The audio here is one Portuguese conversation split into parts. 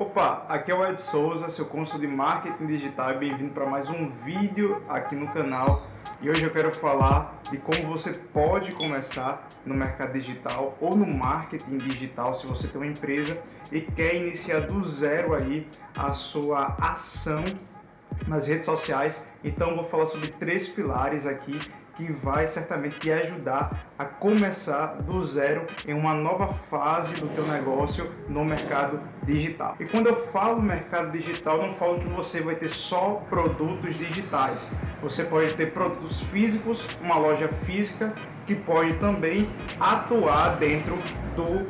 Opa, aqui é o Ed Souza, seu consultor de marketing digital e bem-vindo para mais um vídeo aqui no canal. E hoje eu quero falar de como você pode começar no mercado digital ou no marketing digital se você tem uma empresa e quer iniciar do zero aí a sua ação nas redes sociais. Então vou falar sobre três pilares aqui que vai certamente te ajudar a começar do zero em uma nova fase do teu negócio no mercado digital. E quando eu falo mercado digital, não falo que você vai ter só produtos digitais. Você pode ter produtos físicos, uma loja física que pode também atuar dentro do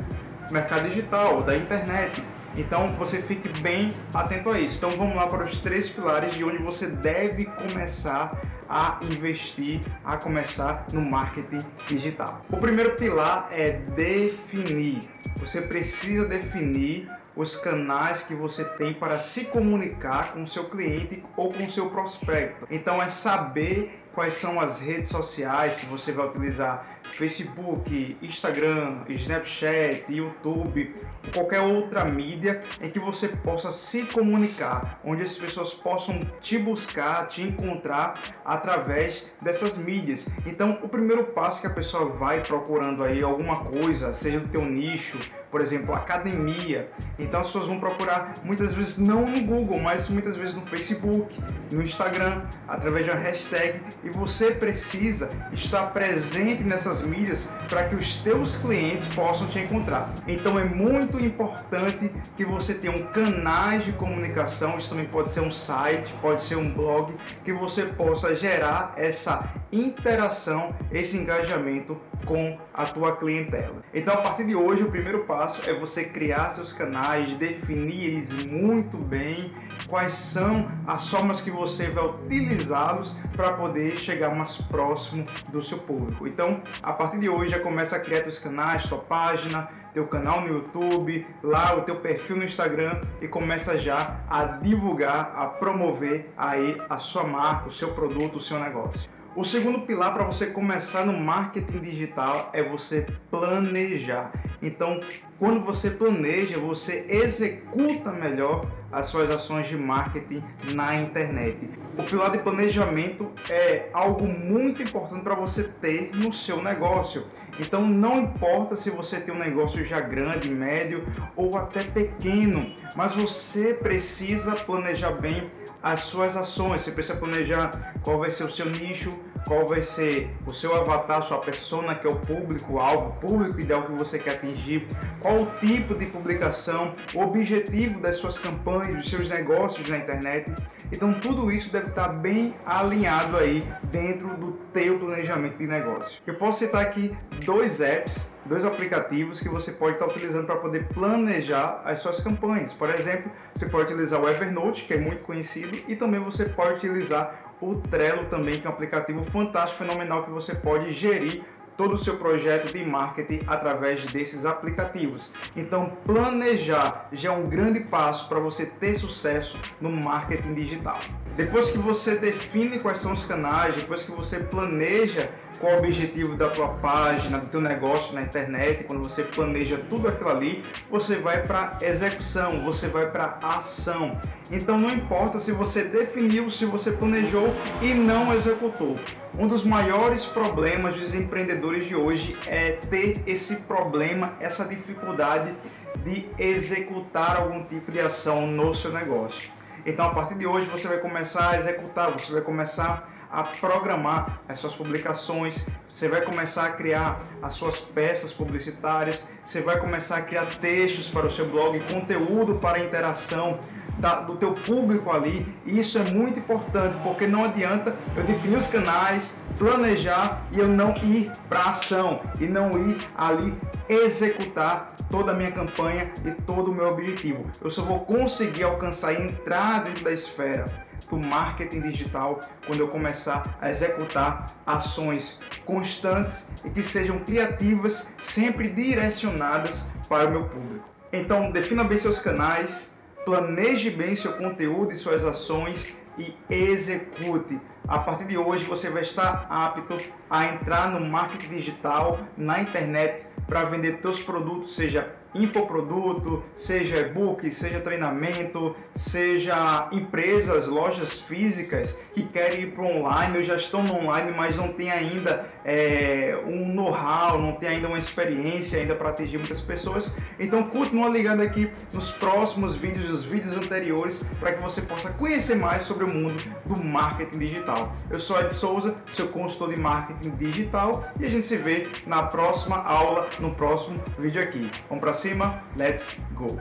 mercado digital, da internet. Então você fique bem atento a isso. Então vamos lá para os três pilares de onde você deve começar a investir, a começar no marketing digital. O primeiro pilar é definir. Você precisa definir os canais que você tem para se comunicar com o seu cliente ou com o seu prospecto. Então é saber quais são as redes sociais, se você vai utilizar Facebook, Instagram, Snapchat, YouTube, qualquer outra mídia em que você possa se comunicar, onde as pessoas possam te buscar, te encontrar através dessas mídias. Então, o primeiro passo que a pessoa vai procurando aí alguma coisa, seja do teu nicho, por exemplo, academia. Então as pessoas vão procurar muitas vezes não no Google, mas muitas vezes no Facebook, no Instagram, através de uma hashtag e você precisa estar presente nessas mídias para que os teus clientes possam te encontrar. Então é muito importante que você tenha um canais de comunicação, isso também pode ser um site, pode ser um blog, que você possa gerar essa interação, esse engajamento com a tua clientela. Então a partir de hoje o primeiro passo é você criar seus canais, definir eles muito bem, quais são as formas que você vai utilizá-los para poder chegar mais próximo do seu público. Então, a partir de hoje já começa a criar seus canais, sua página, teu canal no YouTube, lá o teu perfil no Instagram e começa já a divulgar, a promover aí a sua marca, o seu produto, o seu negócio. O segundo pilar para você começar no marketing digital é você planejar. Então, quando você planeja, você executa melhor as suas ações de marketing na internet. O pilar de planejamento é algo muito importante para você ter no seu negócio. Então, não importa se você tem um negócio já grande, médio ou até pequeno, mas você precisa planejar bem as suas ações. Você precisa planejar qual vai ser o seu nicho, qual vai ser o seu avatar, sua persona, que é o público-alvo, público ideal que você quer atingir, qual o tipo de publicação, o objetivo das suas campanhas, dos seus negócios na internet. Então tudo isso deve estar bem alinhado aí dentro do teu planejamento de negócio. Eu posso citar aqui dois apps, dois aplicativos que você pode estar utilizando para poder planejar as suas campanhas. Por exemplo, você pode utilizar o Evernote, que é muito conhecido, e também você pode utilizar o Trello também, que é um aplicativo fantástico, fenomenal que você pode gerir todo o seu projeto de marketing através desses aplicativos. Então, planejar já é um grande passo para você ter sucesso no marketing digital. Depois que você define quais são os canais, depois que você planeja qual o objetivo da tua página, do teu negócio na internet, quando você planeja tudo aquilo ali, você vai para execução, você vai para ação. Então não importa se você definiu, se você planejou e não executou. Um dos maiores problemas dos empreendedores de hoje é ter esse problema, essa dificuldade de executar algum tipo de ação no seu negócio. Então a partir de hoje você vai começar a executar, você vai começar a programar as suas publicações, você vai começar a criar as suas peças publicitárias, você vai começar a criar textos para o seu blog, conteúdo para interação da, do teu público ali. Isso é muito importante, porque não adianta eu definir os canais, planejar e eu não ir para ação e não ir ali executar toda a minha campanha e todo o meu objetivo. Eu só vou conseguir alcançar e entrar dentro da esfera do marketing digital quando eu começar a executar ações constantes e que sejam criativas, sempre direcionadas para o meu público. Então, defina bem seus canais, planeje bem seu conteúdo e suas ações e execute. A partir de hoje você vai estar apto a entrar no marketing digital na internet para vender seus produtos, seja infoproduto, seja e-book, seja treinamento, seja empresas, lojas físicas que querem ir para online ou já estão no online, mas não tem ainda é, um know-how, não tem ainda uma experiência ainda para atingir muitas pessoas. Então continua ligado aqui nos próximos vídeos, os vídeos anteriores, para que você possa conhecer mais sobre o mundo do marketing digital. Eu sou Ed Souza, seu consultor de marketing digital e a gente se vê na próxima aula, no próximo vídeo aqui. Vamos para cima, let's go!